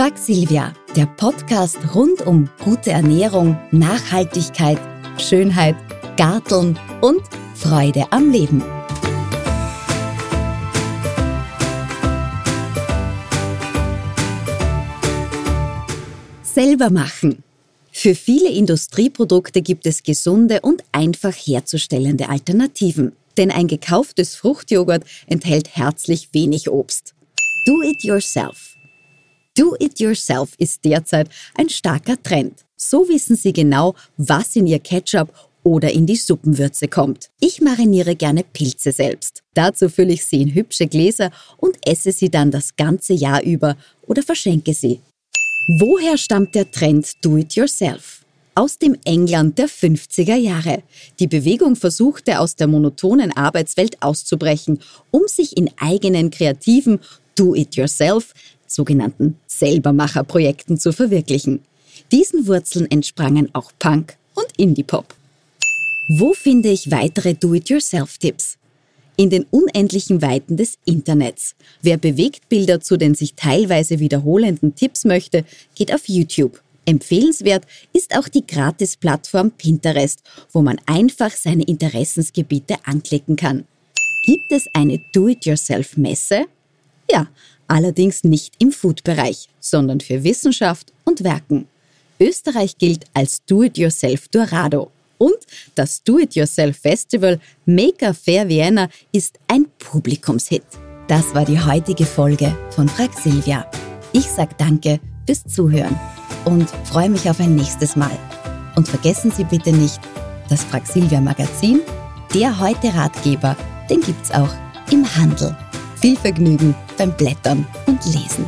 Frag Silvia, der Podcast rund um gute Ernährung, Nachhaltigkeit, Schönheit, Garteln und Freude am Leben. Selber machen. Für viele Industrieprodukte gibt es gesunde und einfach herzustellende Alternativen. Denn ein gekauftes Fruchtjoghurt enthält herzlich wenig Obst. Do it yourself. Do it yourself ist derzeit ein starker Trend. So wissen Sie genau, was in Ihr Ketchup oder in die Suppenwürze kommt. Ich mariniere gerne Pilze selbst. Dazu fülle ich sie in hübsche Gläser und esse sie dann das ganze Jahr über oder verschenke sie. Woher stammt der Trend Do It Yourself? Aus dem England der 50er Jahre. Die Bewegung versuchte aus der monotonen Arbeitswelt auszubrechen, um sich in eigenen kreativen Do-it-yourself sogenannten Selbermacherprojekten zu verwirklichen. Diesen Wurzeln entsprangen auch Punk und Indie-Pop. Wo finde ich weitere Do-it-yourself-Tipps? In den unendlichen Weiten des Internets. Wer Bewegtbilder zu den sich teilweise wiederholenden Tipps möchte, geht auf YouTube. Empfehlenswert ist auch die Gratis-Plattform Pinterest, wo man einfach seine Interessensgebiete anklicken kann. Gibt es eine Do-it-yourself-Messe? Ja, allerdings nicht im Food-Bereich, sondern für Wissenschaft und Werken. Österreich gilt als Do-it-yourself Dorado. Und das Do-it-yourself Festival Maker Fair Vienna ist ein Publikumshit. Das war die heutige Folge von Frag Silvia. Ich sag danke fürs Zuhören und freue mich auf ein nächstes Mal. Und vergessen Sie bitte nicht, das Frag Silvia Magazin, der heute Ratgeber, den gibt's auch im Handel. Viel Vergnügen beim Blättern und Lesen.